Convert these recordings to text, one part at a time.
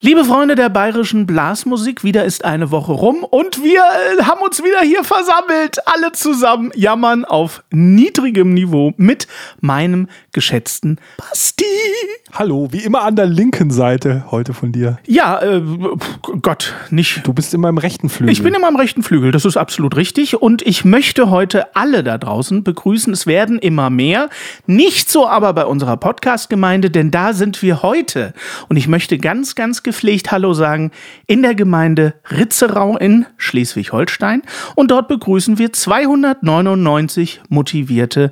Liebe Freunde der bayerischen Blasmusik, wieder ist eine Woche rum und wir äh, haben uns wieder hier versammelt, alle zusammen jammern auf niedrigem Niveau mit meinem geschätzten Basti. Hallo, wie immer an der linken Seite heute von dir. Ja, äh, Gott, nicht. Du bist immer im rechten Flügel. Ich bin immer im rechten Flügel, das ist absolut richtig und ich möchte heute alle da draußen begrüßen. Es werden immer mehr, nicht so aber bei unserer Podcast-Gemeinde, denn da sind wir heute und ich möchte ganz, ganz gepflegt Hallo sagen in der Gemeinde Ritzerau in Schleswig-Holstein. Und dort begrüßen wir 299 motivierte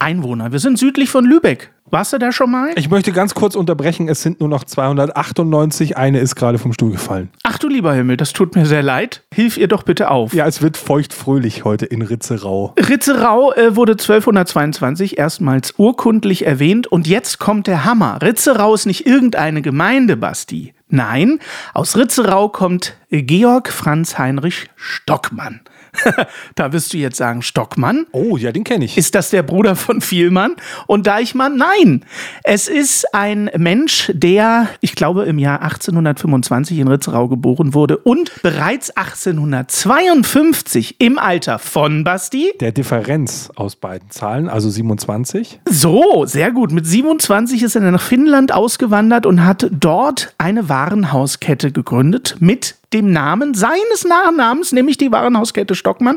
Einwohner. Wir sind südlich von Lübeck. Warst du da schon mal? Ich möchte ganz kurz unterbrechen. Es sind nur noch 298. Eine ist gerade vom Stuhl gefallen. Ach du lieber Himmel, das tut mir sehr leid. Hilf ihr doch bitte auf. Ja, es wird feuchtfröhlich heute in Ritzerau. Ritzerau äh, wurde 1222 erstmals urkundlich erwähnt und jetzt kommt der Hammer. Ritzerau ist nicht irgendeine Gemeinde, Basti. Nein, aus Ritzerau kommt Georg Franz Heinrich Stockmann. da wirst du jetzt sagen, Stockmann. Oh, ja, den kenne ich. Ist das der Bruder von Vielmann und Deichmann? Nein, es ist ein Mensch, der, ich glaube, im Jahr 1825 in Ritzerau geboren wurde und bereits 1852 im Alter von Basti. Der Differenz aus beiden Zahlen, also 27. So, sehr gut. Mit 27 ist er nach Finnland ausgewandert und hat dort eine Warenhauskette gegründet mit dem Namen seines Nachnamens, nämlich die Warenhauskette Stockmann.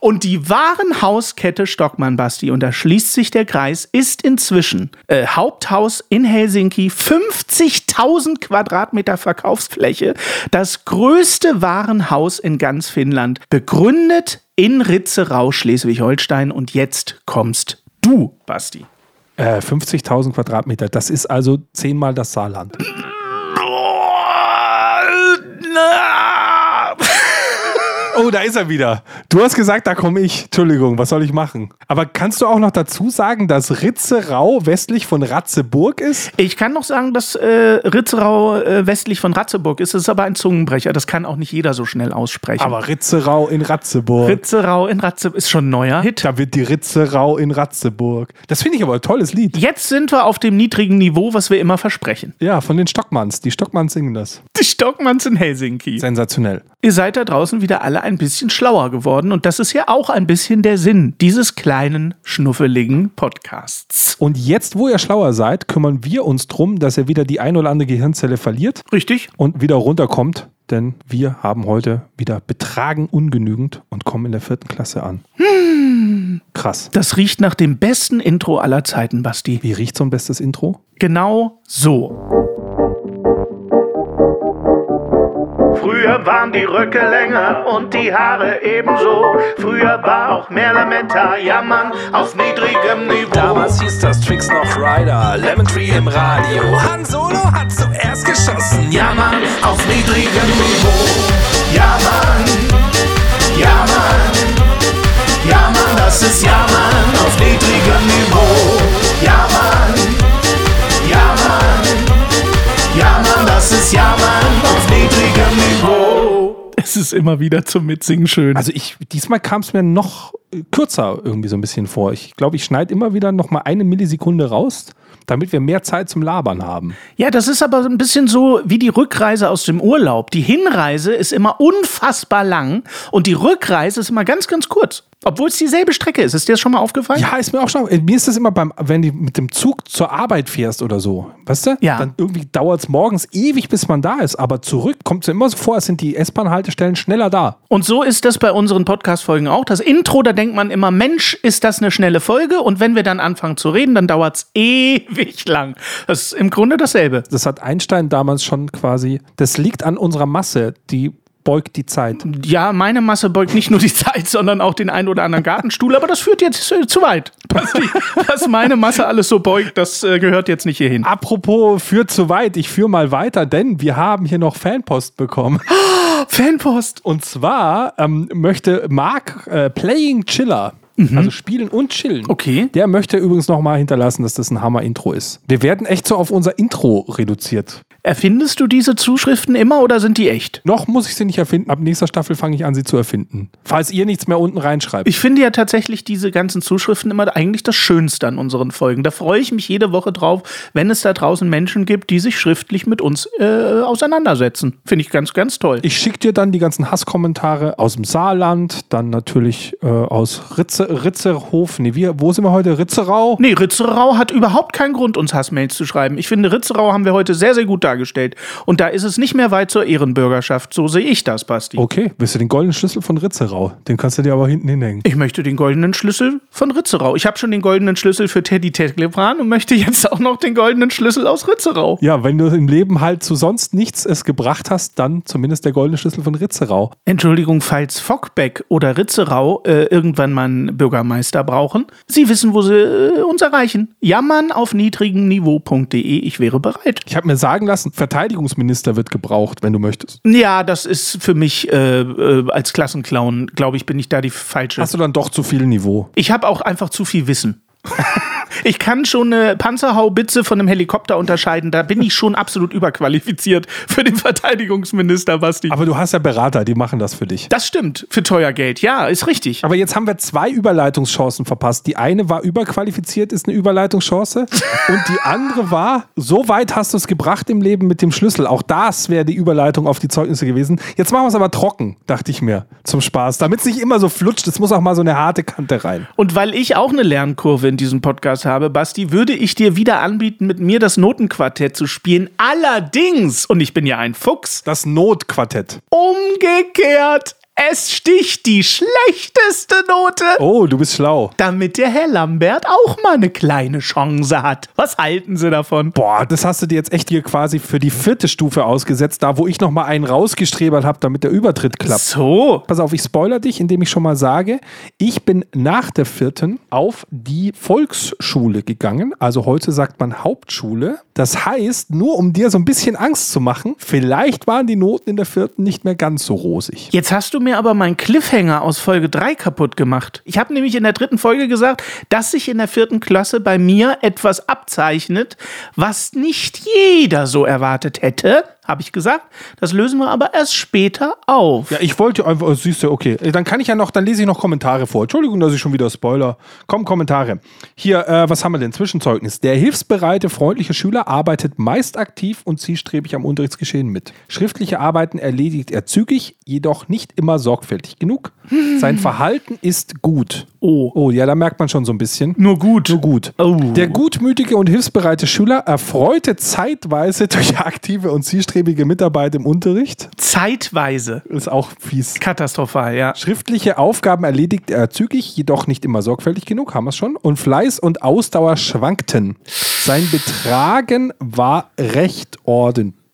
Und die Warenhauskette Stockmann, Basti, und da schließt sich der Kreis, ist inzwischen äh, Haupthaus in Helsinki, 50.000 Quadratmeter Verkaufsfläche, das größte Warenhaus in ganz Finnland, begründet in Ritzerau, Schleswig-Holstein. Und jetzt kommst du, Basti. Äh, 50.000 Quadratmeter, das ist also zehnmal das Saarland. 了啊！Oh, da ist er wieder. Du hast gesagt, da komme ich. Entschuldigung, was soll ich machen? Aber kannst du auch noch dazu sagen, dass Ritzerau westlich von Ratzeburg ist? Ich kann noch sagen, dass äh, Ritzerau äh, westlich von Ratzeburg ist. Das ist aber ein Zungenbrecher. Das kann auch nicht jeder so schnell aussprechen. Aber Ritzerau in Ratzeburg. Ritzerau in Ratzeburg ist schon ein neuer Hit. Da wird die Ritzerau in Ratzeburg. Das finde ich aber ein tolles Lied. Jetzt sind wir auf dem niedrigen Niveau, was wir immer versprechen. Ja, von den Stockmanns. Die Stockmanns singen das. Die Stockmanns in Helsinki. Sensationell. Ihr seid da draußen wieder alle ein bisschen schlauer geworden und das ist ja auch ein bisschen der Sinn dieses kleinen, schnuffeligen Podcasts. Und jetzt, wo ihr schlauer seid, kümmern wir uns drum, dass er wieder die ein oder andere Gehirnzelle verliert. Richtig. Und wieder runterkommt, denn wir haben heute wieder betragen ungenügend und kommen in der vierten Klasse an. Hm. Krass. Das riecht nach dem besten Intro aller Zeiten, Basti. Wie riecht so ein bestes Intro? Genau so. Früher waren die Röcke länger und die Haare ebenso. Früher war auch mehr Lametta, jammern auf niedrigem Niveau. Damals hieß das Tricks noch Rider, Lemon Tree im Radio. Han Solo hat zuerst geschossen, jammern auf niedrigem Niveau. Ja Mann, ja Mann, ist immer wieder zum Mitsingen schön. Also ich, diesmal kam es mir noch kürzer irgendwie so ein bisschen vor. Ich glaube, ich schneide immer wieder noch mal eine Millisekunde raus, damit wir mehr Zeit zum Labern haben. Ja, das ist aber ein bisschen so wie die Rückreise aus dem Urlaub. Die Hinreise ist immer unfassbar lang und die Rückreise ist immer ganz, ganz kurz. Obwohl es dieselbe Strecke ist. Ist dir das schon mal aufgefallen? Ja, ist mir auch schon. Mir ist das immer beim, wenn du mit dem Zug zur Arbeit fährst oder so. Weißt du? Ja. Dann irgendwie dauert es morgens ewig, bis man da ist. Aber zurück kommt es immer so vor, als sind die S-Bahn-Haltestellen schneller da. Und so ist das bei unseren Podcast-Folgen auch. Das Intro, da denkt man immer, Mensch, ist das eine schnelle Folge? Und wenn wir dann anfangen zu reden, dann dauert es ewig lang. Das ist im Grunde dasselbe. Das hat Einstein damals schon quasi. Das liegt an unserer Masse. Die beugt die Zeit. Ja, meine Masse beugt nicht nur die Zeit, sondern auch den einen oder anderen Gartenstuhl, aber das führt jetzt äh, zu weit. Basti. Was meine Masse alles so beugt, das äh, gehört jetzt nicht hierhin. Apropos führt zu weit, ich führe mal weiter, denn wir haben hier noch Fanpost bekommen. Fanpost. Und zwar ähm, möchte Mark äh, Playing Chiller, also spielen und chillen. Okay. Der möchte übrigens nochmal hinterlassen, dass das ein Hammer-Intro ist. Wir werden echt so auf unser Intro reduziert. Erfindest du diese Zuschriften immer oder sind die echt? Noch muss ich sie nicht erfinden. Ab nächster Staffel fange ich an, sie zu erfinden. Falls ihr nichts mehr unten reinschreibt. Ich finde ja tatsächlich diese ganzen Zuschriften immer eigentlich das Schönste an unseren Folgen. Da freue ich mich jede Woche drauf, wenn es da draußen Menschen gibt, die sich schriftlich mit uns äh, auseinandersetzen. Finde ich ganz, ganz toll. Ich schicke dir dann die ganzen Hasskommentare aus dem Saarland, dann natürlich äh, aus Ritze, Ritzerhof. Nee, wir, wo sind wir heute? Ritzerau? Nee, Ritzerau hat überhaupt keinen Grund, uns Hassmails zu schreiben. Ich finde, Ritzerau haben wir heute sehr, sehr gut dargestellt. Und da ist es nicht mehr weit zur Ehrenbürgerschaft. So sehe ich das, Basti. Okay, willst du den goldenen Schlüssel von Ritzerau? Den kannst du dir aber hinten hinhängen. Ich möchte den goldenen Schlüssel von Ritzerau. Ich habe schon den goldenen Schlüssel für Teddy Teglebran und möchte jetzt auch noch den goldenen Schlüssel aus Ritzerau. Ja, wenn du im Leben halt zu sonst nichts es gebracht hast, dann zumindest der goldene Schlüssel von Ritzerau. Entschuldigung, falls Fockbeck oder Ritzerau äh, irgendwann mal einen Bürgermeister brauchen, Sie wissen, wo Sie äh, uns erreichen. Jammern auf niedrigem Niveau.de. Ich wäre bereit. Ich habe mir sagen lassen, Verteidigungsminister wird gebraucht, wenn du möchtest. Ja, das ist für mich äh, äh, als Klassenclown, glaube ich, bin ich da die falsche. Hast du dann doch zu viel Niveau? Ich habe auch einfach zu viel Wissen. Ich kann schon eine Panzerhaubitze von einem Helikopter unterscheiden. Da bin ich schon absolut überqualifiziert für den Verteidigungsminister, Basti. Aber du hast ja Berater, die machen das für dich. das stimmt, für teuer Geld. Ja, ist richtig. Aber jetzt haben wir zwei Überleitungschancen verpasst. Die eine war überqualifiziert, ist eine Überleitungschance. und die andere war, so weit hast du es gebracht im Leben mit dem Schlüssel. Auch das wäre die Überleitung auf die Zeugnisse gewesen. Jetzt machen wir es aber trocken, dachte ich mir, zum Spaß. Damit es nicht immer so flutscht, es muss auch mal so eine harte Kante rein. Und weil ich auch eine Lernkurve in diesem Podcast habe, Basti, würde ich dir wieder anbieten, mit mir das Notenquartett zu spielen. Allerdings, und ich bin ja ein Fuchs, Das Notquartett. umgekehrt. Es sticht die schlechteste Note. Oh, du bist schlau. damit der Herr Lambert auch mal eine kleine Chance hat. Was halten Sie davon? Boah, das hast du dir jetzt echt hier quasi für die vierte Stufe ausgesetzt, da wo ich noch mal einen rausgestrebert habe, damit der Übertritt klappt. So. Pass auf, ich spoiler dich, indem ich schon mal sage, ich bin nach der vierten auf die Volksschule gegangen. Also heute sagt man Hauptschule. Das heißt, nur um dir so ein bisschen Angst zu machen, vielleicht waren die Noten in der vierten nicht mehr ganz so rosig. Jetzt hast du mir aber meinen Cliffhanger aus Folge 3 kaputt gemacht. Ich habe nämlich in der dritten Folge gesagt, dass sich in der vierten Klasse bei mir etwas abzeichnet, was nicht jeder so erwartet hätte. Habe ich gesagt. Das lösen wir aber erst später auf. Ja, ich wollte einfach, oh, siehst du, okay. Dann kann ich ja noch, dann lese ich noch Kommentare vor. Entschuldigung, dass ich schon wieder Spoiler. Komm, Kommentare. Hier, äh, was haben wir denn? Zwischenzeugnis. Der hilfsbereite, freundliche Schüler arbeitet meist aktiv und zielstrebig am Unterrichtsgeschehen mit. Schriftliche Arbeiten erledigt er zügig, jedoch nicht immer sorgfältig genug. Sein Verhalten ist gut. Oh. Oh, ja, da merkt man schon so ein bisschen. Nur gut. Nur gut. Oh. Der gutmütige und hilfsbereite Schüler erfreute zeitweise durch aktive und zielstrebige Mitarbeit im Unterricht. Zeitweise. Ist auch fies. Katastrophal, ja. Schriftliche Aufgaben erledigt er zügig, jedoch nicht immer sorgfältig genug, haben wir es schon. Und Fleiß und Ausdauer schwankten. Sein Betragen war recht ordentlich.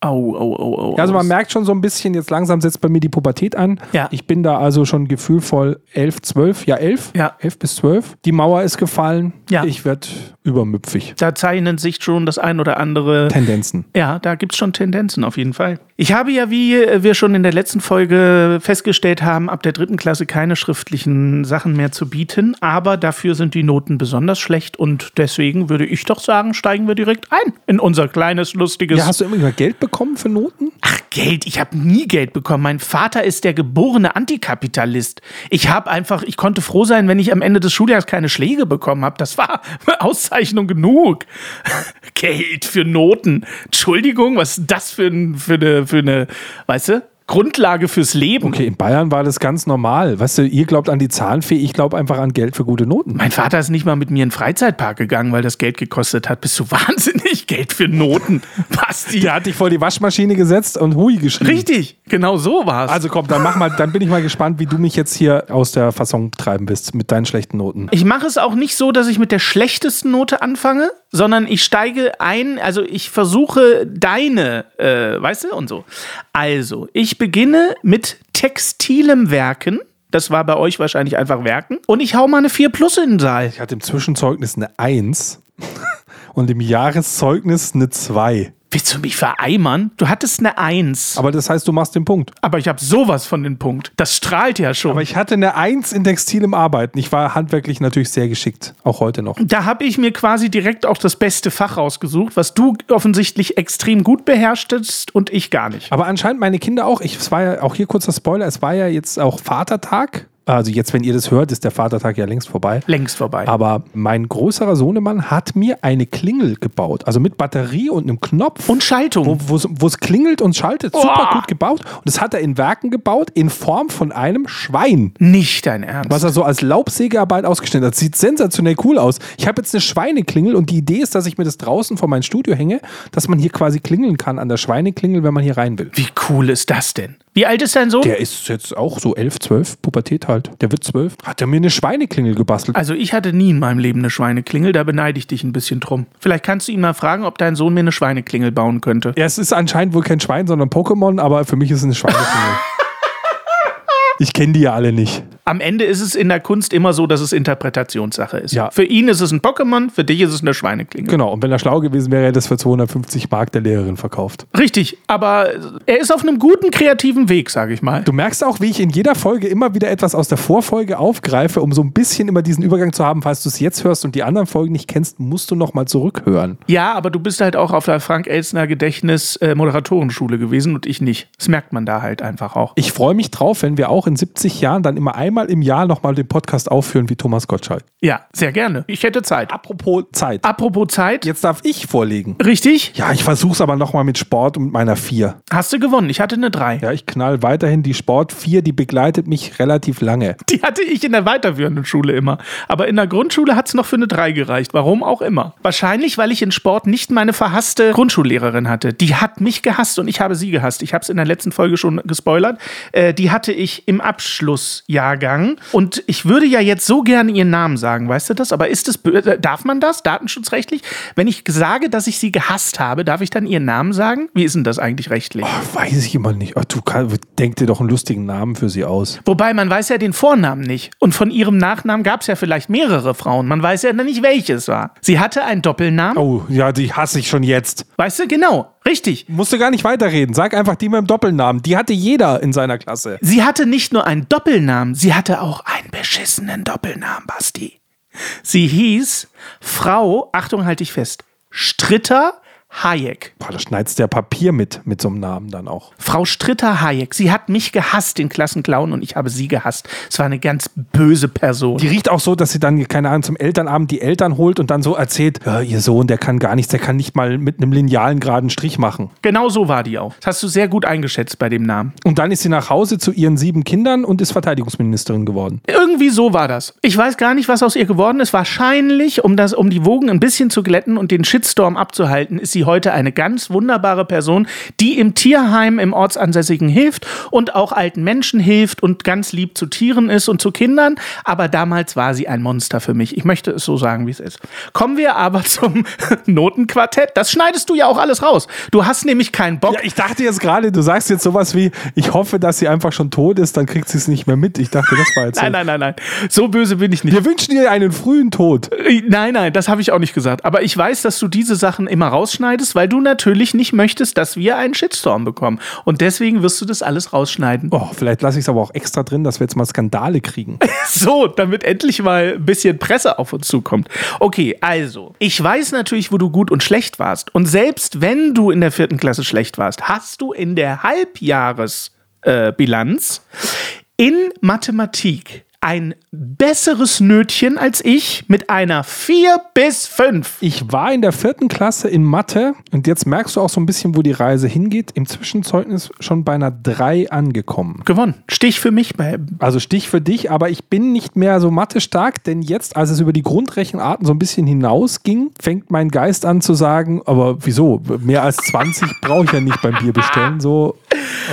Au, au, au, au. Ja, also man merkt schon so ein bisschen, jetzt langsam setzt bei mir die Pubertät an. Ja. Ich bin da also schon gefühlvoll elf, zwölf, ja elf, Ja. elf bis zwölf. Die Mauer ist gefallen. Ja. Ich werde übermüpfig. da zeichnen sich schon das ein oder andere. Tendenzen. Ja, da gibt es schon Tendenzen auf jeden Fall. Ich habe ja, wie wir schon in der letzten Folge festgestellt haben, ab der dritten Klasse keine schriftlichen Sachen mehr zu bieten, aber dafür sind die Noten besonders schlecht und deswegen würde ich doch sagen, steigen wir direkt ein in unser kleines, lustiges. Ja, hast du immer Geld bekommen für Noten? Ach, Geld, ich habe nie Geld bekommen. Mein Vater ist der geborene Antikapitalist. Ich habe einfach, ich konnte froh sein, wenn ich am Ende des Schuljahres keine Schläge bekommen habe. Das war Auszeichnung genug. Geld für Noten. Entschuldigung, was ist das für, für, eine, für eine, weißt du, Grundlage fürs Leben? Okay, in Bayern war das ganz normal. Weißt du, ihr glaubt an die Zahnfee, ich glaube einfach an Geld für gute Noten. Mein Vater ist nicht mal mit mir in den Freizeitpark gegangen, weil das Geld gekostet hat. Bist du wahnsinnig? Geld für Noten. Basti. Der hat dich vor die Waschmaschine gesetzt und Hui geschrieben. Richtig, genau so war's. Also komm, dann mach mal, dann bin ich mal gespannt, wie du mich jetzt hier aus der Fasson treiben bist mit deinen schlechten Noten. Ich mache es auch nicht so, dass ich mit der schlechtesten Note anfange, sondern ich steige ein, also ich versuche deine, äh, weißt du, und so. Also, ich beginne mit textilem Werken. Das war bei euch wahrscheinlich einfach Werken. Und ich hau mal eine 4 plus in den Saal. Ich hatte im Zwischenzeugnis eine 1 und im Jahreszeugnis eine 2. Willst du mich vereimern? Du hattest eine 1. Aber das heißt, du machst den Punkt. Aber ich habe sowas von den Punkt. Das strahlt ja schon. Aber ich hatte eine 1 in textilem Arbeiten. Ich war handwerklich natürlich sehr geschickt, auch heute noch. da habe ich mir quasi direkt auch das beste Fach rausgesucht, was du offensichtlich extrem gut beherrschtest und ich gar nicht. Aber anscheinend meine Kinder auch. Ich, es war ja auch hier kurzer Spoiler, es war ja jetzt auch Vatertag. Also jetzt, wenn ihr das hört, ist der Vatertag ja längst vorbei. Längst vorbei. Aber mein größerer Sohnemann hat mir eine Klingel gebaut. Also mit Batterie und einem Knopf. Und Schaltung. wo es- klingelt und schaltet. Super gut gebaut. Und das hat er in Werken gebaut in Form von einem Schwein. nicht dein Ernst. Was er so als Laubsägearbeit ausgestellt hat. Sieht sensationell cool aus. Ich habe jetzt eine Schweineklingel und die Idee ist, dass ich mir das draußen vor mein Studio hänge, dass man hier quasi klingeln kann an der Schweineklingel, wenn man hier rein will. Wie cool ist das denn? Wie alt ist dein Sohn? Der ist jetzt auch so 11, 12, Pubertät halt. Der wird 12. Hat er mir eine Schweineklingel gebastelt. Also ich hatte nie in meinem Leben eine Schweineklingel, da beneide ich dich ein bisschen drum. Vielleicht kannst du ihn mal fragen, ob dein Sohn mir eine Schweineklingel bauen könnte. Ja, es ist anscheinend wohl kein Schwein, sondern Pokémon, aber für mich ist es eine Schweineklingel. ich kenne die ja alle nicht. Am Ende ist es in der Kunst immer so, dass es Interpretationssache ist. Ja. Für ihn ist es ein Pokémon, für dich ist es eine Schweineklingel. Genau, und wenn er schlau gewesen wäre, hätte er das für 250 Mark der Lehrerin verkauft. Richtig, aber er ist auf einem guten kreativen Weg, sage ich mal. Du merkst auch, wie ich in jeder Folge immer wieder etwas aus der Vorfolge aufgreife, um so ein bisschen immer diesen Übergang zu haben. Falls du es jetzt hörst und die anderen Folgen nicht kennst, musst du noch mal zurückhören. Ja, aber du bist halt auch auf der Frank-Elstner Gedächtnis-Moderatorenschule gewesen und ich nicht. Das merkt man da halt einfach auch. Ich freue mich drauf, wenn wir auch in 70 Jahren dann immer einmal im Jahr noch mal den Podcast aufführen wie Thomas Gottschalk. Ja, sehr gerne. Ich hätte Zeit. Apropos Zeit. Apropos Zeit, Jetzt darf ich vorlegen. richtig? Ja, ich versuch's aber noch mal mit Sport und meiner 4. Hast du gewonnen. Ich hatte eine 3. Ja, ich knall weiterhin die Sport 4, die begleitet mich relativ lange. Die hatte ich in der weiterführenden Schule immer. Aber in der Grundschule hat es noch für eine 3 gereicht. Warum auch immer. Wahrscheinlich, weil ich in Sport nicht meine verhasste Grundschullehrerin hatte. Die hat mich gehasst und ich habe sie gehasst. Ich habe es in der letzten Folge schon gespoilert. Äh, die hatte ich im Abschlussjahrgang. Und ich würde ja jetzt so gerne ihren Namen sagen, weißt du das? Aber ist bö- äh, darf man das, datenschutzrechtlich? Wenn ich sage, dass ich sie gehasst habe, darf ich dann ihren Namen sagen? Wie ist denn das eigentlich rechtlich? Ach, weiß ich immer nicht. Ach, du kann, denk dir doch einen lustigen Namen für sie aus. Wobei man weiß ja den Vornamen nicht. Und von ihrem Nachnamen gab es ja vielleicht mehrere Frauen. Man weiß ja nicht, welche es war. Sie hatte einen Doppelnamen. Oh, ja, die hasse ich schon jetzt. Weißt du, genau, richtig. Musst du gar nicht weiterreden. Sag einfach die mit dem Doppelnamen. Die hatte jeder in seiner Klasse. Sie hatte nicht nur einen Doppelnamen, sie hatte auch einen beschissenen Doppelnamen, Basti. Sie hieß Frau, Achtung, halte ich fest, Stritter Hayek. Boah, da schneidest du ja Papier mit, mit so einem Namen dann auch. Frau Stritter Hayek. Sie hat mich gehasst, den Klassenclown, und ich habe sie gehasst. Es war eine ganz böse Person. Die riecht auch so, dass sie dann, keine Ahnung, zum Elternabend die Eltern holt und dann so erzählt, ja, ihr Sohn, der kann gar nichts, der kann nicht mal mit einem linealen geraden Strich machen. genau so war die auch. Das hast du sehr gut eingeschätzt bei dem Namen. Und dann ist sie nach Hause zu ihren sieben Kindern und ist Verteidigungsministerin geworden. Irgendwie so war das. Ich weiß gar nicht, was aus ihr geworden ist. Wahrscheinlich, um, das, um die Wogen ein bisschen zu glätten und den Shitstorm abzuhalten, ist sie heute eine ganz wunderbare Person, die im Tierheim im Ortsansässigen hilft und auch alten Menschen hilft und ganz lieb zu Tieren ist und zu Kindern. Aber damals war sie ein Monster für mich. Ich möchte es so sagen, wie es ist. Kommen wir aber zum Notenquartett. Das schneidest du ja auch alles raus. Du hast nämlich keinen Bock. Ja, ich dachte jetzt gerade, du sagst jetzt sowas wie, ich hoffe, dass sie einfach schon tot ist, dann kriegt sie es nicht mehr mit. Ich dachte, das war jetzt. Nein, nein, nein, nein. So böse bin ich nicht. Wir wünschen ihr einen frühen Tod. Äh, Nein, nein, das habe ich auch nicht gesagt. Aber ich weiß, dass du diese Sachen immer rausschneidest, weil du natürlich nicht möchtest, dass wir einen Shitstorm bekommen. Und deswegen wirst du das alles rausschneiden. Oh, vielleicht lasse ich es aber auch extra drin, dass wir jetzt mal Skandale kriegen. So, damit endlich mal ein bisschen Presse auf uns zukommt. Okay, also, ich weiß natürlich, wo du gut und schlecht warst. Und selbst wenn du in der vierten Klasse schlecht warst, hast du in der Halbjahresbilanz äh, in Mathematik ein besseres Nötchen als ich mit einer 4 bis 5. Ich war in der vierten Klasse in Mathe und jetzt merkst du auch so ein bisschen, wo die Reise hingeht. Im Zwischenzeugnis schon bei einer 3 angekommen. Gewonnen. Stich für mich Also Stich für dich, aber ich bin nicht mehr so Mathe stark, denn jetzt, als es über die Grundrechenarten so ein bisschen hinausging, fängt mein Geist an zu sagen, aber wieso? Mehr als 20 brauche ich ja nicht beim Bier bestellen. So,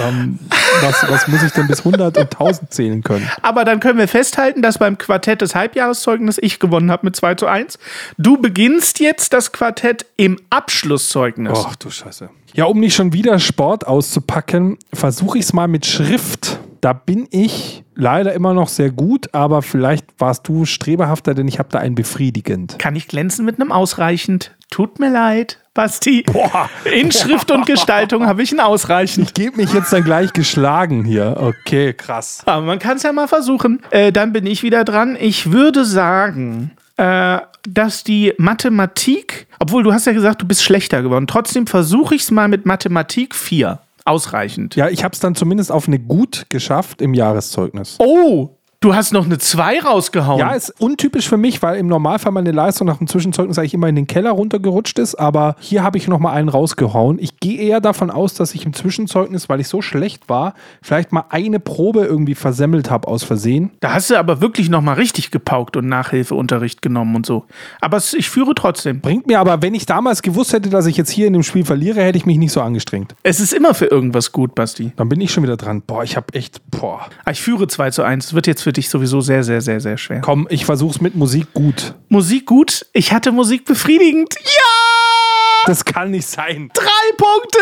Ähm, was, was muss ich denn bis 100 und 1000 zählen können? Aber dann können wir festhalten, dass beim Quartett des Halbjahreszeugnis ich gewonnen habe mit 2 zu 1. Du beginnst jetzt das Quartett im Abschlusszeugnis. Ach du Scheiße. Ja, um nicht schon wieder Sport auszupacken, versuche ich es mal mit Schrift. Da bin ich leider immer noch sehr gut, aber vielleicht warst du streberhafter, denn ich habe da ein befriedigend. Kann ich glänzen mit einem ausreichend? Tut mir leid, Basti. Boah. In Schrift und Gestaltung habe ich ein ausreichend. Ich gebe mich jetzt dann gleich geschlagen hier. Okay, krass. Aber man kann es ja mal versuchen. Äh, dann bin ich wieder dran. Ich würde sagen, äh, dass die Mathematik, obwohl du hast ja gesagt, du bist schlechter geworden, trotzdem versuche ich es mal mit Mathematik 4. Ausreichend. Ja, ich habe es dann zumindest auf eine gut geschafft im Jahreszeugnis. Oh, du hast noch eine 2 rausgehauen. Ja, ist untypisch für mich, weil im Normalfall meine Leistung nach dem Zwischenzeugnis eigentlich immer in den Keller runtergerutscht ist. Aber hier habe ich noch mal einen rausgehauen. Ich gehe eher davon aus, dass ich im Zwischenzeugnis, weil ich so schlecht war, vielleicht mal eine Probe irgendwie versemmelt habe aus Versehen. Da hast du aber wirklich noch mal richtig gepaukt und Nachhilfeunterricht genommen und so. Aber ich führe trotzdem. Bringt mir aber, wenn ich damals gewusst hätte, dass ich jetzt hier in dem Spiel verliere, hätte ich mich nicht so angestrengt. Es ist immer für irgendwas gut, Basti. Dann bin ich schon wieder dran. Boah, ich habe echt, boah. Ah, Ich führe 2 zu 1. Es wird jetzt für dich sowieso sehr, sehr, sehr, sehr schwer. Komm, ich versuch's mit Musik gut. Musik gut. Ich hatte Musik befriedigend. Ja! Das kann nicht sein. Drei Punkte!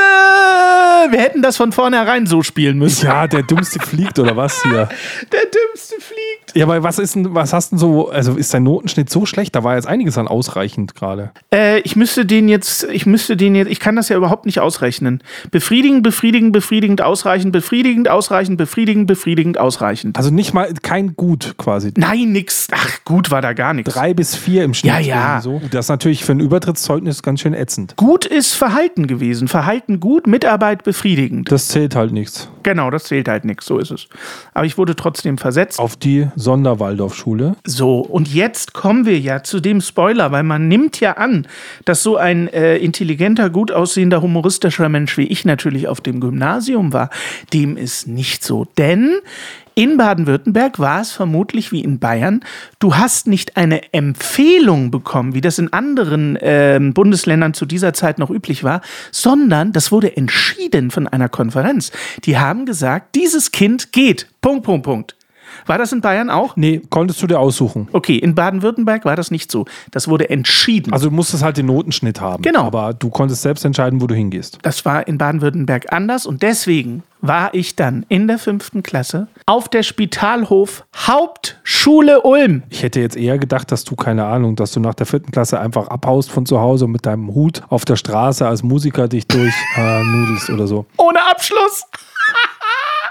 Wir hätten das von vornherein so spielen müssen. Ja, der Dümmste fliegt oder was hier? Der Dümmste fliegt. Ja, aber was ist denn, was hast denn so, also ist dein Notenschnitt so schlecht? Da war jetzt einiges an ausreichend gerade. Äh, ich müsste den jetzt, ich müsste den jetzt, ich kann das ja überhaupt nicht ausrechnen. Befriedigend, befriedigend, befriedigend, ausreichend, befriedigend, ausreichend, befriedigend, befriedigend, ausreichend. Also nicht mal kein Gut quasi. Nein, nix. Ach, gut war da gar nichts. Drei bis vier im Schnitt. Ja, ja. So. Das ist natürlich für ein Übertrittszeugnis ganz schön ätzend. Gut ist Verhalten gewesen. Verhalten gut, Mitarbeit befriedigend. Das zählt halt nichts. Genau, das zählt halt nichts, so ist es. Aber ich wurde trotzdem versetzt. Auf die Sonderwaldorfschule. So, und jetzt kommen wir ja zu dem Spoiler, weil man nimmt ja an, dass so ein äh, intelligenter, gut aussehender, humoristischer Mensch wie ich natürlich auf dem Gymnasium war. Dem ist nicht so. Denn in Baden-Württemberg war es vermutlich wie in Bayern, du hast nicht eine Empfehlung bekommen, wie das in anderen ähm, Bundesländern zu dieser Zeit noch üblich war, sondern das wurde entschieden von einer Konferenz. Die haben gesagt, dieses Kind geht. Punkt, Punkt, Punkt. War das in Bayern auch? Nee, konntest du dir aussuchen. Okay, in Baden-Württemberg war das nicht so. Das wurde entschieden. Also du musstest halt den Notenschnitt haben. Genau. Aber du konntest selbst entscheiden, wo du hingehst. das war in Baden-Württemberg anders und deswegen war ich dann in der fünften Klasse auf der Spitalhof Hauptschule Ulm. Ich hätte jetzt eher gedacht, dass du, keine Ahnung, dass du nach der vierten Klasse einfach abhaust von zu Hause und mit deinem Hut auf der Straße als Musiker dich durch äh, oder so. Ohne Abschluss.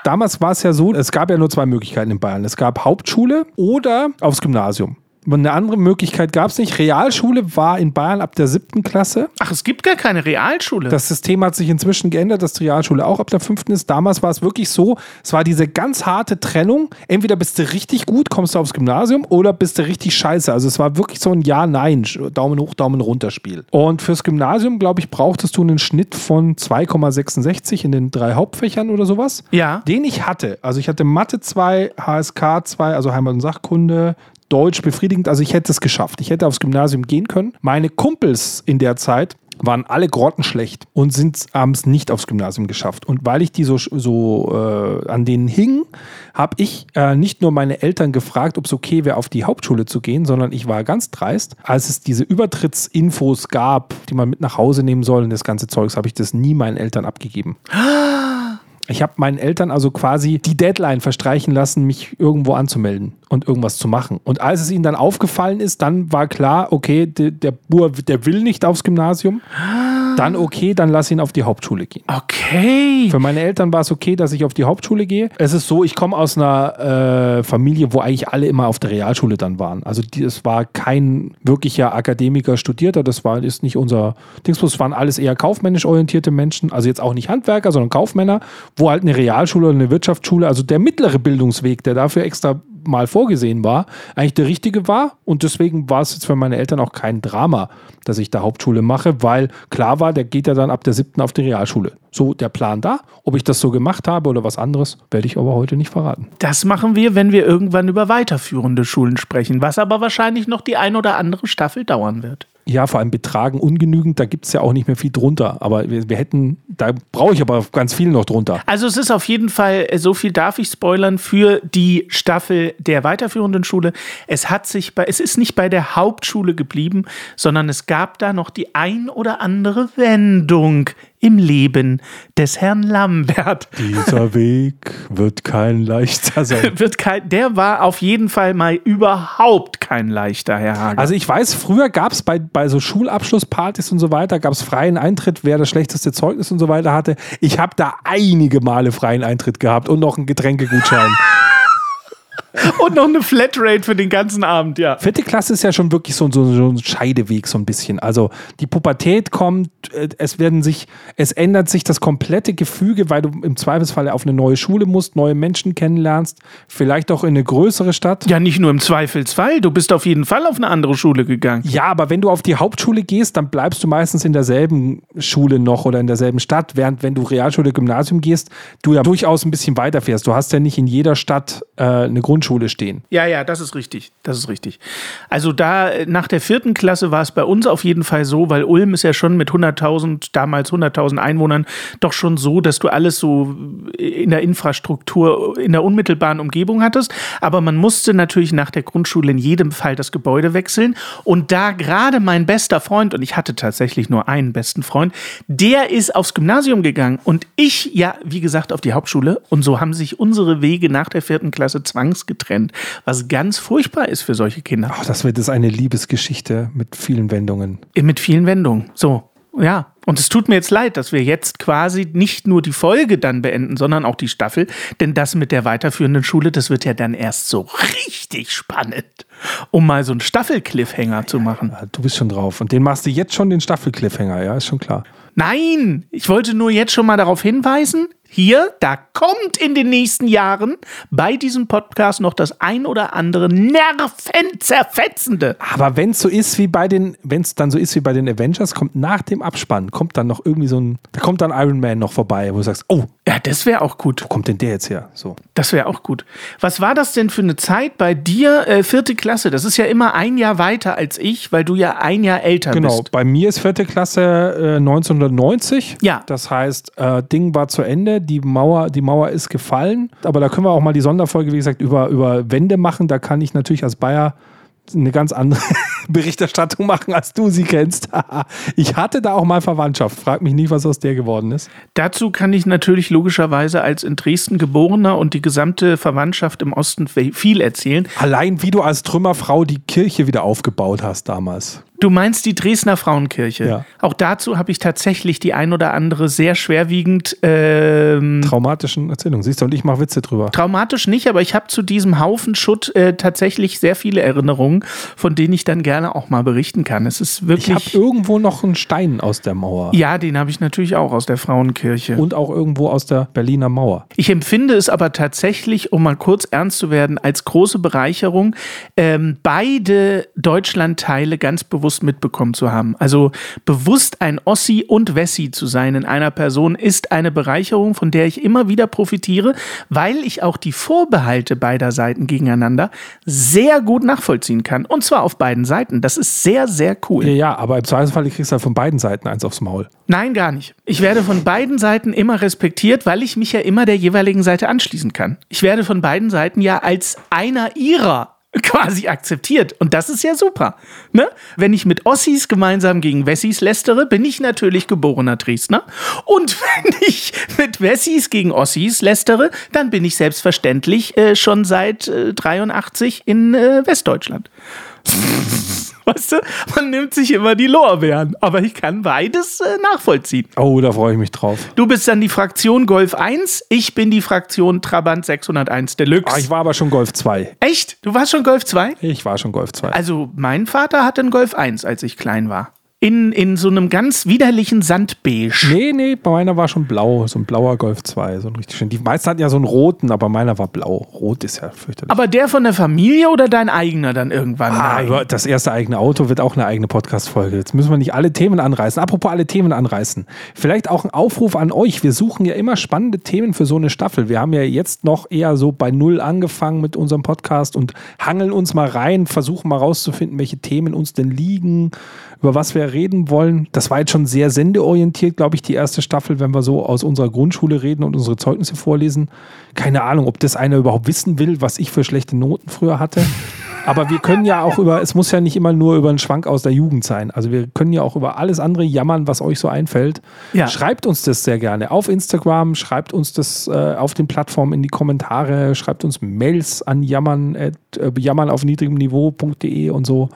Damals war es ja so, es gab ja nur zwei Möglichkeiten in Bayern. Es gab Hauptschule oder aufs Gymnasium. Eine andere Möglichkeit gab es nicht. Realschule war in Bayern ab der siebten Klasse. Ach, es gibt gar keine Realschule. Das System hat sich inzwischen geändert, dass die Realschule auch ab der fünften ist. Damals war es wirklich so, es war diese ganz harte Trennung. Entweder bist du richtig gut, kommst du aufs Gymnasium, oder bist du richtig scheiße. Also es war wirklich so ein Ja-Nein, Daumen hoch, Daumen runter Spiel. Und fürs Gymnasium, glaube ich, brauchtest du einen Schnitt von 2,66 in den drei Hauptfächern oder sowas. Ja. Den ich hatte. Also ich hatte Mathe 2, HSK 2, also Heimat- und Sachkunde, Deutsch befriedigend. Also ich hätte es geschafft. Ich hätte aufs Gymnasium gehen können. Meine Kumpels in der Zeit waren alle grottenschlecht und sind abends nicht aufs Gymnasium geschafft. Und weil ich die so, so äh, an denen hing, habe ich äh, nicht nur meine Eltern gefragt, ob es okay wäre, auf die Hauptschule zu gehen, sondern ich war ganz dreist. Als es diese Übertrittsinfos gab, die man mit nach Hause nehmen soll und das ganze Zeugs, habe ich das nie meinen Eltern abgegeben. Ich habe meinen Eltern also quasi die Deadline verstreichen lassen, mich irgendwo anzumelden und irgendwas zu machen. Und als es ihnen dann aufgefallen ist, dann war klar, okay, der, der Bur, der will nicht aufs Gymnasium. Dann okay, dann lass ihn auf die Hauptschule gehen. Okay. Für meine Eltern war es okay, dass ich auf die Hauptschule gehe. Es ist so, ich komme aus einer äh, Familie, wo eigentlich alle immer auf der Realschule dann waren. Also es war kein wirklicher Akademiker, Studierter, das war ist nicht unser Dingsbus, es waren alles eher kaufmännisch orientierte Menschen, also jetzt auch nicht Handwerker, sondern Kaufmänner, wo halt eine Realschule oder eine Wirtschaftsschule, also der mittlere Bildungsweg, der dafür extra mal vorgesehen war, eigentlich der richtige war. Und deswegen war es jetzt für meine Eltern auch kein Drama, dass ich da Hauptschule mache, weil klar war, der geht ja dann ab der siebten auf die Realschule. So der Plan da. Ob ich das so gemacht habe oder was anderes, werde ich aber heute nicht verraten. Das machen wir, wenn wir irgendwann über weiterführende Schulen sprechen, was aber wahrscheinlich noch die ein oder andere Staffel dauern wird. Ja, vor allem Betragen ungenügend, da gibt es ja auch nicht mehr viel drunter. Aber wir, wir hätten, da brauche ich aber ganz viel noch drunter. Also es ist auf jeden Fall, äh, so viel darf ich spoilern, für die Staffel der weiterführenden Schule. Es hat sich bei, es ist nicht bei der Hauptschule geblieben, sondern es gab da noch die ein oder andere Wendung im Leben des Herrn Lambert. Dieser Weg wird kein leichter sein. Wird kein, der war auf jeden Fall mal überhaupt kein leichter, Herr Hager. Also ich weiß, früher gab es bei, bei so Schulabschlusspartys und so weiter, gab es freien Eintritt, wer das schlechteste Zeugnis und so weiter hatte. Ich habe da einige Male freien Eintritt gehabt und noch einen Getränkegutschein. Und noch eine Flatrate für den ganzen Abend, ja. Vierte Klasse ist ja schon wirklich so, so, so ein Scheideweg, so ein bisschen. Also die Pubertät kommt, äh, es werden sich, es ändert sich das komplette Gefüge, weil du im Zweifelsfall auf eine neue Schule musst, neue Menschen kennenlernst, vielleicht auch in eine größere Stadt. Ja, nicht nur im Zweifelsfall, du bist auf jeden Fall auf eine andere Schule gegangen. Ja, aber wenn du auf die Hauptschule gehst, dann bleibst du meistens in derselben Schule noch oder in derselben Stadt, während wenn du Realschule, Gymnasium gehst, du ja durchaus ein bisschen weiterfährst. Du hast ja nicht in jeder Stadt äh, eine Grundschule stehen. Ja, ja, das ist richtig. Das ist richtig. Also da nach der vierten Klasse war es bei uns auf jeden Fall so, weil Ulm ist ja schon mit 100.000, damals 100.000 Einwohnern, doch schon so, dass du alles so in der Infrastruktur, in der unmittelbaren Umgebung hattest. Aber man musste natürlich nach der Grundschule in jedem Fall das Gebäude wechseln. Und da gerade mein bester Freund, und ich hatte tatsächlich nur einen besten Freund, der ist aufs Gymnasium gegangen und ich, ja, wie gesagt, auf die Hauptschule. Und so haben sich unsere Wege nach der vierten Klasse zwangsgetrennt, was ganz furchtbar ist für solche Kinder. Ach, das wird jetzt eine Liebesgeschichte mit vielen Wendungen. Mit vielen Wendungen. So, ja. Und es tut mir jetzt leid, dass wir jetzt quasi nicht nur die Folge dann beenden, sondern auch die Staffel. Denn das mit der weiterführenden Schule, das wird ja dann erst so richtig spannend, um mal so einen Staffel-Cliffhanger zu machen. Ja, du bist schon drauf. Und den machst du jetzt schon den Staffel-Cliffhanger, ja, ist schon klar. Nein, ich wollte nur jetzt schon mal darauf hinweisen, hier, da kommt in den nächsten Jahren bei diesem Podcast noch das ein oder andere nervenzerfetzende. Aber wenn es so ist wie bei den, wenn es dann so ist wie bei den Avengers, kommt nach dem Abspann, kommt dann noch irgendwie so ein, da kommt dann Iron Man noch vorbei, wo du sagst, oh, Ja, das wäre auch gut. wo kommt denn der jetzt her? So. Das wäre auch gut. Was war das denn für eine Zeit bei dir, äh, vierte Klasse? Das ist ja immer ein Jahr weiter als ich, weil du ja ein Jahr älter Genau, bist. bei mir ist vierte Klasse äh, 1990. Ja. Das heißt, äh, Ding war zu Ende, die Mauer, die Mauer ist gefallen. Aber da können wir auch mal die Sonderfolge, wie gesagt, über, über Wände machen. Da kann ich natürlich als Bayer eine ganz andere Berichterstattung machen, als du sie kennst. ich hatte da auch mal Verwandtschaft. Frag mich nie, was aus der geworden ist. Dazu kann ich natürlich logischerweise als in Dresden geborener und die gesamte Verwandtschaft im Osten viel erzählen. Allein wie du als Trümmerfrau die Kirche wieder aufgebaut hast damals. Du meinst die Dresdner Frauenkirche. Ja. Auch dazu habe ich tatsächlich die ein oder andere sehr schwerwiegend ähm, Traumatischen Erzählungen. Siehst du, und ich mache Witze drüber. Traumatisch nicht, aber ich habe zu diesem Haufen Schutt äh, tatsächlich sehr viele Erinnerungen, von denen ich dann gerne auch mal berichten kann. Es ist Ich wirklich. habe irgendwo noch einen Stein aus der Mauer. ja, den habe ich natürlich auch aus der Frauenkirche. Und auch irgendwo aus der Berliner Mauer. Ich empfinde es aber tatsächlich, um mal kurz ernst zu werden, als große Bereicherung, ähm, beide Deutschlandteile ganz bewusst mitbekommen zu haben. Also bewusst ein Ossi und Wessi zu sein in einer Person ist eine Bereicherung, von der ich immer wieder profitiere, weil ich auch die Vorbehalte beider Seiten gegeneinander sehr gut nachvollziehen kann. Und zwar auf beiden Seiten. Das ist sehr, sehr cool. Ja, ja, aber im Zweifelsfall kriegst du halt von beiden Seiten eins aufs Maul. Nein, gar nicht. Ich werde von beiden Seiten immer respektiert, weil ich mich ja immer der jeweiligen Seite anschließen kann. Ich werde von beiden Seiten ja als einer ihrer quasi akzeptiert. Und das ist ja super. Ne? Wenn ich mit Ossis gemeinsam gegen Wessis lästere, bin ich natürlich geborener Dresdner. Und wenn ich mit Wessis gegen Ossis lästere, dann bin ich selbstverständlich äh, schon seit äh, 83 in äh, Westdeutschland. Weißt du, man nimmt sich immer die Lorbeeren. Aber ich kann beides äh, nachvollziehen. Oh, da freue ich mich drauf. Du bist dann die Fraktion Golf 1, ich bin die Fraktion Trabant 601 Deluxe. Ah, ich war aber schon Golf 2. Echt? Du warst schon Golf 2? Ich war schon Golf 2. Also, mein Vater hatte einen Golf 1, als ich klein war. In, in so einem ganz widerlichen Sandbeige. Nee, nee, bei meiner war schon blau, so ein blauer Golf 2, so ein richtig schön. Die meisten hatten ja so einen roten, aber meiner war blau. Rot ist ja fürchterlich. Aber der von der Familie oder dein eigener dann irgendwann? Ah, Nein. das erste eigene Auto wird auch eine eigene Podcast-Folge. Jetzt müssen wir nicht alle Themen anreißen. Apropos alle Themen anreißen. Vielleicht auch ein Aufruf an euch. Wir suchen ja immer spannende Themen für so eine Staffel. Wir haben ja jetzt noch eher so bei Null angefangen mit unserem Podcast und hangeln uns mal rein, versuchen mal rauszufinden, welche Themen uns denn liegen, über was wir reden wollen. Das war jetzt schon sehr sendeorientiert, glaube ich, die erste Staffel, wenn wir so aus unserer Grundschule reden und unsere Zeugnisse vorlesen. Keine Ahnung, ob das einer überhaupt wissen will, was ich für schlechte Noten früher hatte. Aber wir können ja auch über, es muss ja nicht immer nur über einen Schwank aus der Jugend sein. Also wir können ja auch über alles andere jammern, was euch so einfällt. Ja. Schreibt uns das sehr gerne auf Instagram, schreibt uns das äh, auf den Plattformen in die Kommentare, schreibt uns Mails an jammern, äh, jammern auf niedrigem Niveau.de und so.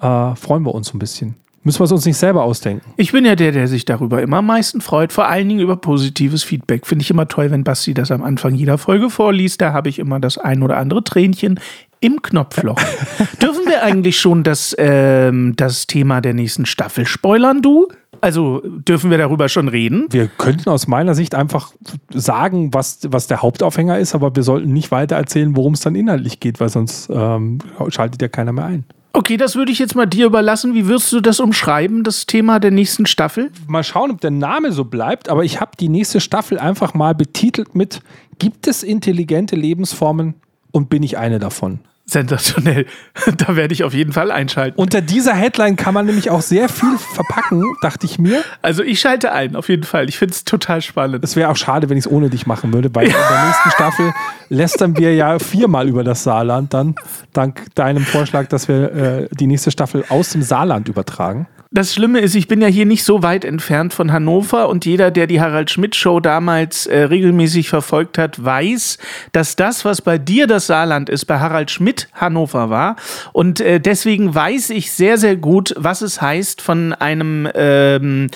Äh, freuen wir uns ein bisschen. Müssen wir es uns nicht selber ausdenken. Ich bin ja der, der sich darüber immer am meisten freut, vor allen Dingen über positives Feedback. Finde ich immer toll, wenn Basti das am Anfang jeder Folge vorliest. Da habe ich immer das ein oder andere Tränchen im Knopfloch. Dürfen wir eigentlich schon das, ähm, das Thema der nächsten Staffel spoilern, du? Also dürfen wir darüber schon reden? Wir könnten aus meiner Sicht einfach sagen, was, was der Hauptaufhänger ist, aber wir sollten nicht weiter erzählen, worum es dann inhaltlich geht, weil sonst ähm, schaltet ja keiner mehr ein. Okay, das würde ich jetzt mal dir überlassen. Wie wirst du das umschreiben, das Thema der nächsten Staffel? Mal schauen, ob der Name so bleibt, aber ich habe die nächste Staffel einfach mal betitelt mit Gibt es intelligente Lebensformen und bin ich eine davon? Sensationell. Da werde ich auf jeden Fall einschalten. Unter dieser Headline kann man nämlich auch sehr viel verpacken, dachte ich mir. Also ich schalte ein, auf jeden Fall. Ich finde es total spannend. Es wäre auch schade, wenn ich es ohne dich machen würde, weil in der nächsten Staffel lästern wir ja viermal über das Saarland dann, dank deinem Vorschlag, dass wir äh, die nächste Staffel aus dem Saarland übertragen. Das Schlimme ist, ich bin ja hier nicht so weit entfernt von Hannover und jeder, der die Harald Schmidt Show damals äh, regelmäßig verfolgt hat, weiß, dass das, was bei dir das Saarland ist, bei Harald Schmidt Hannover war. Und äh, deswegen weiß ich sehr, sehr gut, was es heißt, von einem ähm,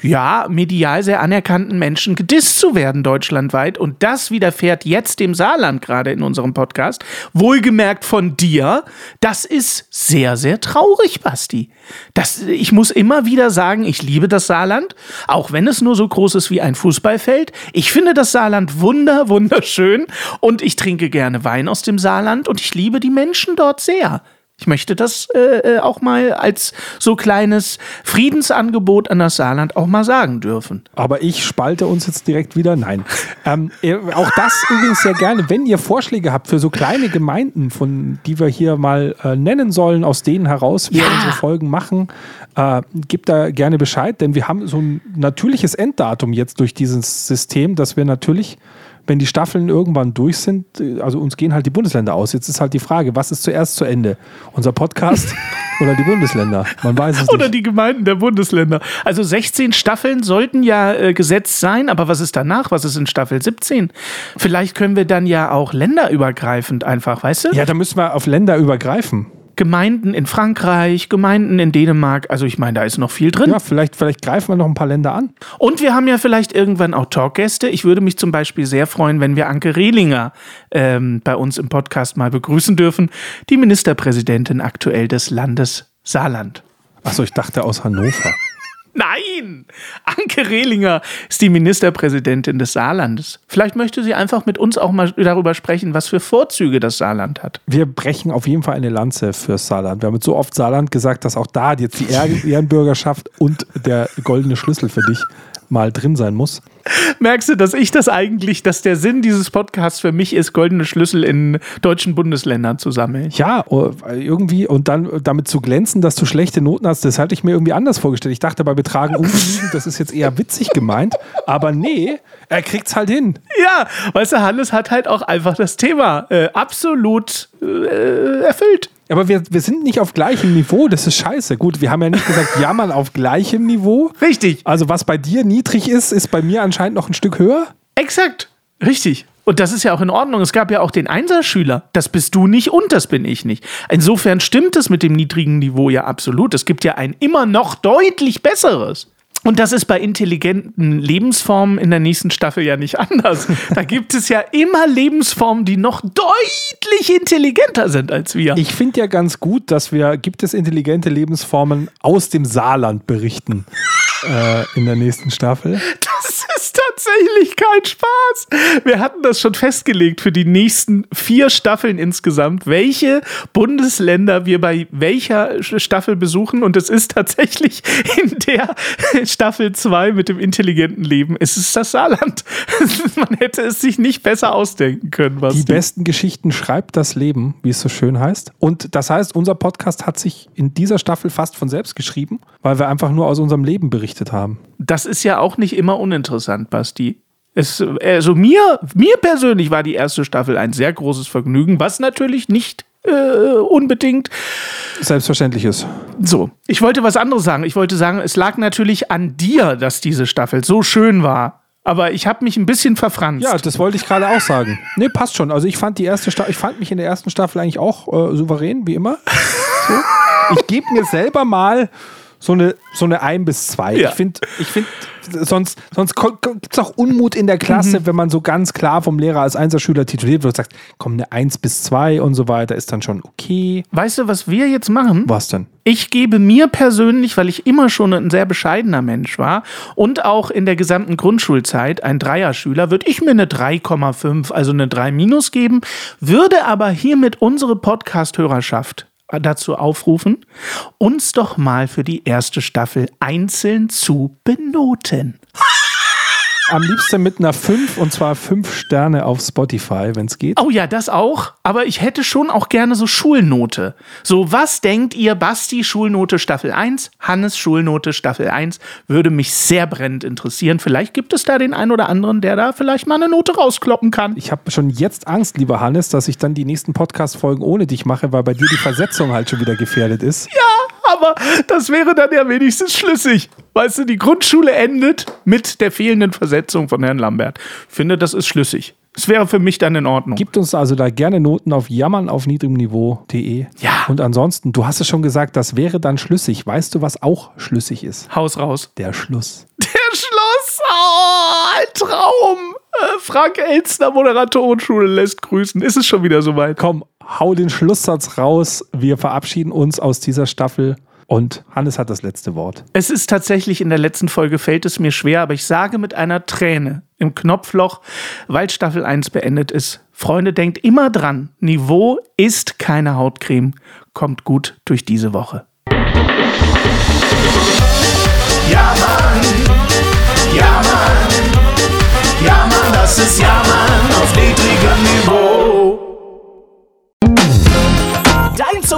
ja medial sehr anerkannten Menschen gedisst zu werden deutschlandweit. Und das widerfährt jetzt dem Saarland gerade in unserem Podcast. Wohlgemerkt von dir. Das ist sehr, sehr traurig, Basti. Das, ich muss immer wieder sagen, ich liebe das Saarland, auch wenn es nur so groß ist wie ein Fußballfeld. Ich finde das Saarland wunder, wunderschön und ich trinke gerne Wein aus dem Saarland und ich liebe die Menschen dort sehr. Ich möchte das äh, äh, auch mal als so kleines Friedensangebot an das Saarland auch mal sagen dürfen. Aber ich spalte uns jetzt direkt wieder. Nein. Ähm, ihr- auch das übrigens sehr gerne, wenn ihr Vorschläge habt für so kleine Gemeinden, von die wir hier mal äh, nennen sollen, aus denen heraus wir Ja. unsere Folgen machen, äh, gebt da gerne Bescheid, denn wir haben so ein natürliches Enddatum jetzt durch dieses System, dass wir natürlich, wenn die Staffeln irgendwann durch sind, äh, also uns gehen halt die Bundesländer aus. Jetzt ist halt die Frage, was ist zuerst zu Ende? Unser Podcast oder die Bundesländer? Man weiß es Oder nicht. die Gemeinden der Bundesländer. Also 16 Staffeln sollten ja äh, gesetzt sein, aber was ist danach? Was ist in Staffel 17? Vielleicht können wir dann ja auch länderübergreifend einfach, weißt du? Ja, da müssen wir auf Länder übergreifen. Gemeinden in Frankreich, Gemeinden in Dänemark. Also ich meine, da ist noch viel drin. Ja, vielleicht, vielleicht greifen wir noch ein paar Länder an. Und wir haben ja vielleicht irgendwann auch Talkgäste. Ich würde mich zum Beispiel sehr freuen, wenn wir Anke Rehlinger ähm, bei uns im Podcast mal begrüßen dürfen. Die Ministerpräsidentin aktuell des Landes Saarland. Achso, ich dachte aus Hannover. Nein! Anke Rehlinger ist die Ministerpräsidentin des Saarlandes. Vielleicht möchte sie einfach mit uns auch mal darüber sprechen, was für Vorzüge das Saarland hat. Wir brechen auf jeden Fall eine Lanze fürs Saarland. Wir haben jetzt so oft Saarland gesagt, dass auch da jetzt die Ehr- Ehrenbürgerschaft und der goldene Schlüssel für dich mal drin sein muss. Merkst du, dass ich das eigentlich, dass der Sinn dieses Podcasts für mich ist, goldene Schlüssel in deutschen Bundesländern zu sammeln? Ja, oh, irgendwie und dann damit zu glänzen, dass du schlechte Noten hast, das hatte ich mir irgendwie anders vorgestellt. Ich dachte bei Betragen ungenügend, das ist jetzt eher witzig gemeint, aber nee, er kriegt's halt hin. Ja, weißt du, Hannes hat halt auch einfach das Thema äh, absolut äh, erfüllt. Aber wir, wir sind nicht auf gleichem Niveau, das ist scheiße. Gut, wir haben ja nicht gesagt, jammern auf gleichem Niveau. Richtig, Also was bei dir niedrig ist, ist bei mir anscheinend noch ein Stück höher. exakt, richtig. Und das ist ja auch in Ordnung. Es gab ja auch den Einserschüler. Das bist du nicht und das bin ich nicht. Insofern stimmt es mit dem niedrigen Niveau ja absolut. Es gibt ja ein immer noch deutlich besseres. Und das ist bei intelligenten Lebensformen in der nächsten Staffel ja nicht anders. Da gibt es ja immer Lebensformen, die noch deutlich intelligenter sind als wir. Ich finde ja ganz gut, dass wir, gibt es intelligente Lebensformen aus dem Saarland berichten äh, in der nächsten Staffel. Das tatsächlich kein Spaß. Wir hatten das schon festgelegt für die nächsten vier Staffeln insgesamt, welche Bundesländer wir bei welcher Staffel besuchen. Und es ist tatsächlich in der Staffel 2 mit dem intelligenten Leben. Es ist das Saarland. Man hätte es sich nicht besser ausdenken können. Was Die besten Geschichten schreibt das Leben, wie es so schön heißt. Und das heißt, unser Podcast hat sich in dieser Staffel fast von selbst geschrieben, weil wir einfach nur aus unserem Leben berichtet haben. Das ist ja auch nicht immer uninteressant, Basti. Es, also mir, mir persönlich war die erste Staffel ein sehr großes Vergnügen, was natürlich nicht äh, unbedingt Selbstverständlich ist. so. Ich wollte was anderes sagen. Ich wollte sagen, es lag natürlich an dir, dass diese Staffel so schön war. Aber ich habe mich ein bisschen verfranst. Ja, das wollte ich gerade auch sagen. Nee, passt schon. Also ich fand die erste Staffel, ich fand mich in der ersten Staffel eigentlich auch äh, souverän, wie immer. So. Ich gebe mir selber mal so eine, so eine 1 bis 2. Ja. Ich finde, ich find, sonst, sonst gibt es auch Unmut in der Klasse, wenn man so ganz klar vom Lehrer als Einserschüler tituliert wird und sagt, komm, eine 1 bis 2 und so weiter ist dann schon okay. Weißt du, was wir jetzt machen? Was denn? Ich gebe mir persönlich, weil ich immer schon ein sehr bescheidener Mensch war und auch in der gesamten Grundschulzeit ein Dreierschüler, würde ich mir eine 3,5, also eine 3 minus geben, würde aber hiermit unsere Podcast-Hörerschaft dazu aufrufen, uns doch mal für die erste Staffel einzeln zu benoten. Am liebsten mit einer 5 und zwar 5 Sterne auf Spotify, wenn es geht. Oh ja, das auch. Aber ich hätte schon auch gerne so Schulnote. So, was denkt ihr, Basti, Schulnote Staffel 1, Hannes Schulnote Staffel 1? Würde mich sehr brennend interessieren. Vielleicht gibt es da den einen oder anderen, der da vielleicht mal eine Note rauskloppen kann. Ich habe schon jetzt Angst, lieber Hannes, dass ich dann die nächsten Podcast-Folgen ohne dich mache, weil bei dir die Versetzung halt schon wieder gefährdet ist. Aber das wäre dann ja wenigstens schlüssig. Weißt du, die Grundschule endet mit der fehlenden Versetzung von Herrn Lambert. Ich finde, das ist schlüssig. Es wäre für mich dann in Ordnung. Gibt uns also da gerne Noten auf jammern auf niedrigem Niveau.de. Ja. Und ansonsten, du hast es schon gesagt, das wäre dann schlüssig. Weißt du, was auch schlüssig ist? Haus raus. Der Schluss. Der Schluss. Oh, ein Traum. Äh, Frank Elstner, Moderatorenschule, lässt grüßen. Ist es schon wieder soweit? Komm, hau den Schlusssatz raus. Wir verabschieden uns aus dieser Staffel. Und Hannes hat das letzte Wort. Es ist tatsächlich in der letzten Folge fällt es mir schwer, aber ich sage mit einer Träne im Knopfloch, weil Staffel 1 beendet ist. Freunde, denkt immer dran, Niveau ist keine Hautcreme. Kommt gut durch diese Woche.